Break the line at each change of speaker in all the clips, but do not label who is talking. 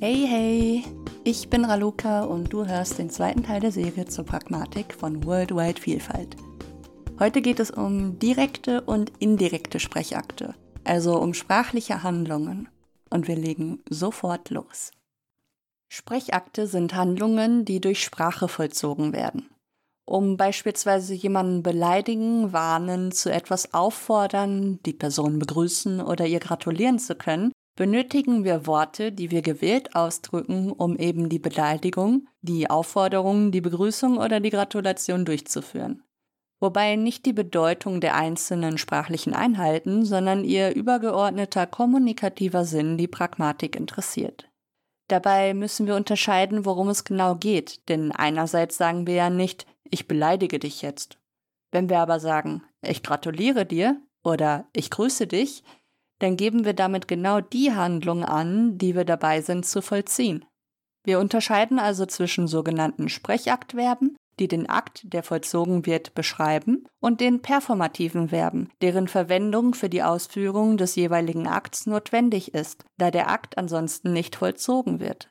Hey, hey, ich bin Raluca und du hörst den zweiten Teil der Serie zur Pragmatik von Worldwide Vielfalt. Heute geht es um direkte und indirekte Sprechakte, also um sprachliche Handlungen. Und wir legen sofort los. Sprechakte sind Handlungen, die durch Sprache vollzogen werden. Um beispielsweise jemanden beleidigen, warnen, zu etwas auffordern, die Person begrüßen oder ihr gratulieren zu können, benötigen wir Worte, die wir gewählt ausdrücken, um eben die Beleidigung, die Aufforderung, die Begrüßung oder die Gratulation durchzuführen. Wobei nicht die Bedeutung der einzelnen sprachlichen Einheiten, sondern ihr übergeordneter kommunikativer Sinn die Pragmatik interessiert. Dabei müssen wir unterscheiden, worum es genau geht, denn einerseits sagen wir ja nicht, ich beleidige dich jetzt. Wenn wir aber sagen, ich gratuliere dir oder ich grüße dich, dann geben wir damit genau die Handlung an, die wir dabei sind zu vollziehen. Wir unterscheiden also zwischen sogenannten Sprechaktverben, die den Akt, der vollzogen wird, beschreiben, und den performativen Verben, deren Verwendung für die Ausführung des jeweiligen Akts notwendig ist, da der Akt ansonsten nicht vollzogen wird.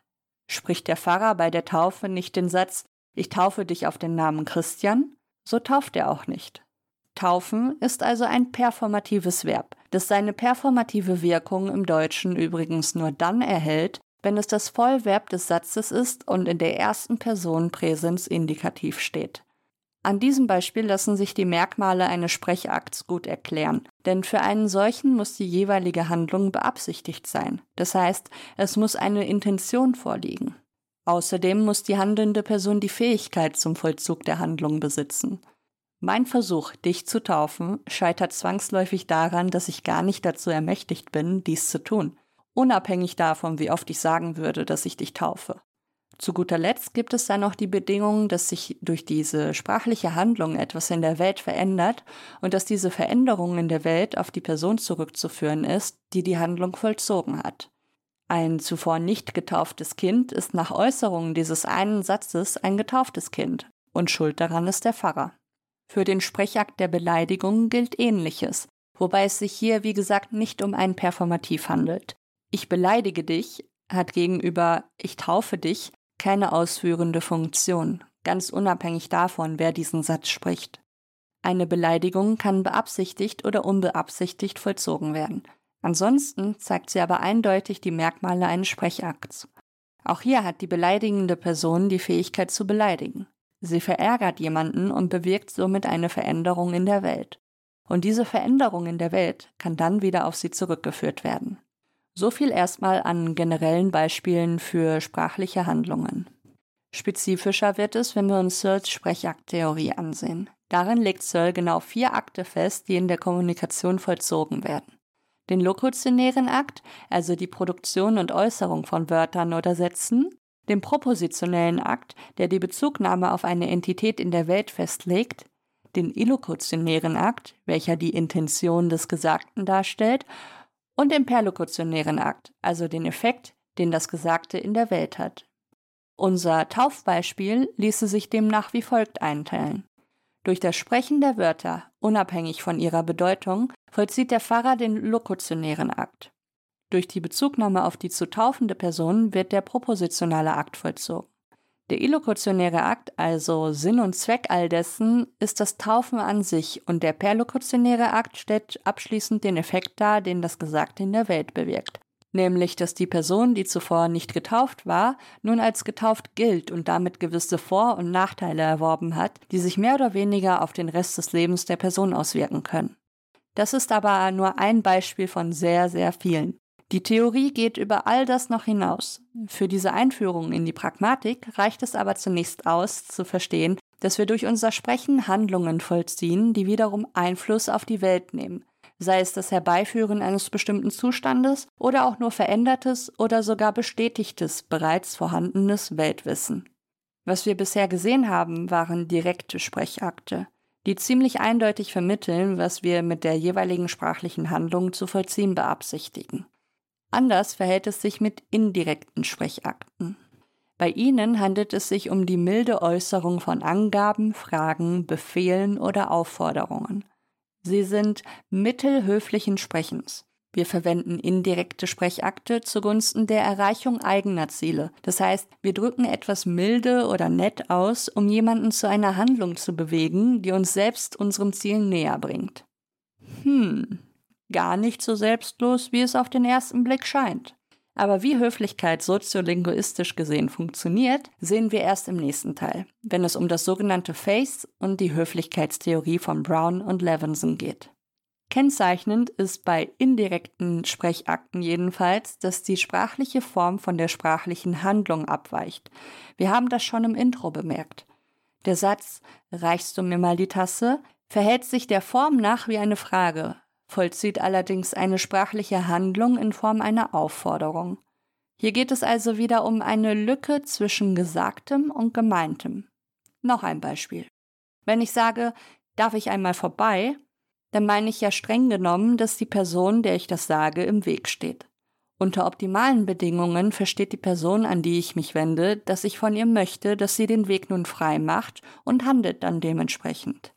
Spricht der Pfarrer bei der Taufe nicht den Satz Ich taufe dich auf den Namen Christian, so tauft er auch nicht. Taufen ist also ein performatives Verb, das seine performative Wirkung im Deutschen übrigens nur dann erhält, wenn es das Vollverb des Satzes ist und in der ersten Person Präsensindikativ steht. An diesem Beispiel lassen sich die Merkmale eines Sprechakts gut erklären, denn für einen solchen muss die jeweilige Handlung beabsichtigt sein. Das heißt, es muss eine Intention vorliegen. Außerdem muss die handelnde Person die Fähigkeit zum Vollzug der Handlung besitzen. Mein Versuch, dich zu taufen, scheitert zwangsläufig daran, dass ich gar nicht dazu ermächtigt bin, dies zu tun, unabhängig davon, wie oft ich sagen würde, dass ich dich taufe. Zu guter Letzt gibt es dann noch die Bedingung, dass sich durch diese sprachliche Handlung etwas in der Welt verändert und dass diese Veränderung in der Welt auf die Person zurückzuführen ist, die die Handlung vollzogen hat. Ein zuvor nicht getauftes Kind ist nach Äußerungen dieses einen Satzes ein getauftes Kind und schuld daran ist der Pfarrer. Für den Sprechakt der Beleidigung gilt ähnliches, wobei es sich hier, wie gesagt, nicht um ein Performativ handelt. Ich beleidige dich hat gegenüber ich taufe dich keine ausführende Funktion, ganz unabhängig davon, wer diesen Satz spricht. Eine Beleidigung kann beabsichtigt oder unbeabsichtigt vollzogen werden. Ansonsten zeigt sie aber eindeutig die Merkmale eines Sprechakts. Auch hier hat die beleidigende Person die Fähigkeit zu beleidigen. Sie verärgert jemanden und bewirkt somit eine Veränderung in der Welt. Und diese Veränderung in der Welt kann dann wieder auf sie zurückgeführt werden. So viel erstmal an generellen Beispielen für sprachliche Handlungen. Spezifischer wird es, wenn wir uns Searles Sprechakttheorie ansehen. Darin legt Searle genau vier Akte fest, die in der Kommunikation vollzogen werden. Den lokutionären Akt, also die Produktion und Äußerung von Wörtern oder Sätzen, dem propositionellen Akt, der die Bezugnahme auf eine Entität in der Welt festlegt, den illokutionären Akt, welcher die Intention des Gesagten darstellt, und den perlokutionären Akt, also den Effekt, den das Gesagte in der Welt hat. Unser Taufbeispiel ließe sich demnach wie folgt einteilen. Durch das Sprechen der Wörter, unabhängig von ihrer Bedeutung, vollzieht der Pfarrer den lokutionären Akt. Durch die Bezugnahme auf die zu taufende Person wird der propositionale Akt vollzogen. Der illokutionäre Akt, also Sinn und Zweck all dessen, ist das Taufen an sich und der perlokutionäre Akt stellt abschließend den Effekt dar, den das Gesagte in der Welt bewirkt. Nämlich, dass die Person, die zuvor nicht getauft war, nun als getauft gilt und damit gewisse Vor- und Nachteile erworben hat, die sich mehr oder weniger auf den Rest des Lebens der Person auswirken können. Das ist aber nur ein Beispiel von sehr, sehr vielen. Die Theorie geht über all das noch hinaus. Für diese Einführung in die Pragmatik reicht es aber zunächst aus, zu verstehen, dass wir durch unser Sprechen Handlungen vollziehen, die wiederum Einfluss auf die Welt nehmen, sei es das Herbeiführen eines bestimmten Zustandes oder auch nur verändertes oder sogar bestätigtes, bereits vorhandenes Weltwissen. Was wir bisher gesehen haben, waren direkte Sprechakte, die ziemlich eindeutig vermitteln, was wir mit der jeweiligen sprachlichen Handlung zu vollziehen beabsichtigen. Anders verhält es sich mit indirekten Sprechakten. Bei ihnen handelt es sich um die milde Äußerung von Angaben, Fragen, Befehlen oder Aufforderungen. Sie sind mittelhöflichen Sprechens. Wir verwenden indirekte Sprechakte zugunsten der Erreichung eigener Ziele. Das heißt, wir drücken etwas milde oder nett aus, um jemanden zu einer Handlung zu bewegen, die uns selbst unserem Ziel näher bringt. Hm, gar nicht so selbstlos, wie es auf den ersten Blick scheint. Aber wie Höflichkeit soziolinguistisch gesehen funktioniert, sehen wir erst im nächsten Teil, wenn es um das sogenannte Face und die Höflichkeitstheorie von Brown und Levinson geht. Kennzeichnend ist bei indirekten Sprechakten jedenfalls, dass die sprachliche Form von der sprachlichen Handlung abweicht. Wir haben das schon im Intro bemerkt. Der Satz Reichst du mir mal die Tasse verhält sich der Form nach wie eine Frage, vollzieht allerdings eine sprachliche Handlung in Form einer Aufforderung. Hier geht es also wieder um eine Lücke zwischen Gesagtem und Gemeintem. Noch ein Beispiel. Wenn ich sage, darf ich einmal vorbei, dann meine ich ja streng genommen, dass die Person, der ich das sage, im Weg steht. Unter optimalen Bedingungen versteht die Person, an die ich mich wende, dass ich von ihr möchte, dass sie den Weg nun frei macht und handelt dann dementsprechend.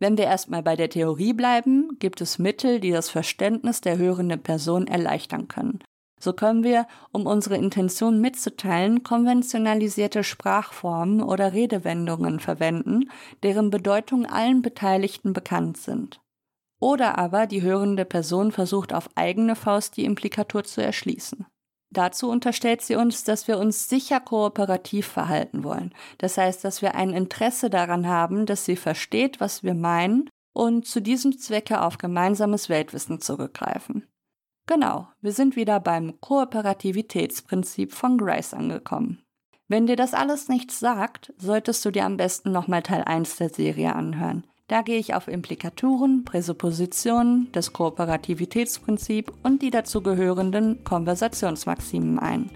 Wenn wir erstmal bei der Theorie bleiben, gibt es Mittel, die das Verständnis der hörenden Person erleichtern können. So können wir, um unsere Intention mitzuteilen, konventionalisierte Sprachformen oder Redewendungen verwenden, deren Bedeutung allen Beteiligten bekannt sind. Oder aber die hörende Person versucht auf eigene Faust die Implikatur zu erschließen. Dazu unterstellt sie uns, dass wir uns sicher kooperativ verhalten wollen. Das heißt, dass wir ein Interesse daran haben, dass sie versteht, was wir meinen und zu diesem Zwecke auf gemeinsames Weltwissen zurückgreifen. Genau, wir sind wieder beim Kooperativitätsprinzip von Grice angekommen. Wenn dir das alles nichts sagt, solltest du dir am besten nochmal Teil 1 der Serie anhören. Da gehe ich auf Implikaturen, Präsuppositionen, das Kooperativitätsprinzip und die dazugehörenden Konversationsmaximen ein.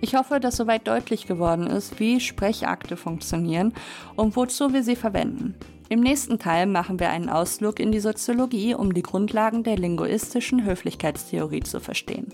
Ich hoffe, dass soweit deutlich geworden ist, wie Sprechakte funktionieren und wozu wir sie verwenden. Im nächsten Teil machen wir einen Ausflug in die Soziologie, um die Grundlagen der linguistischen Höflichkeitstheorie zu verstehen.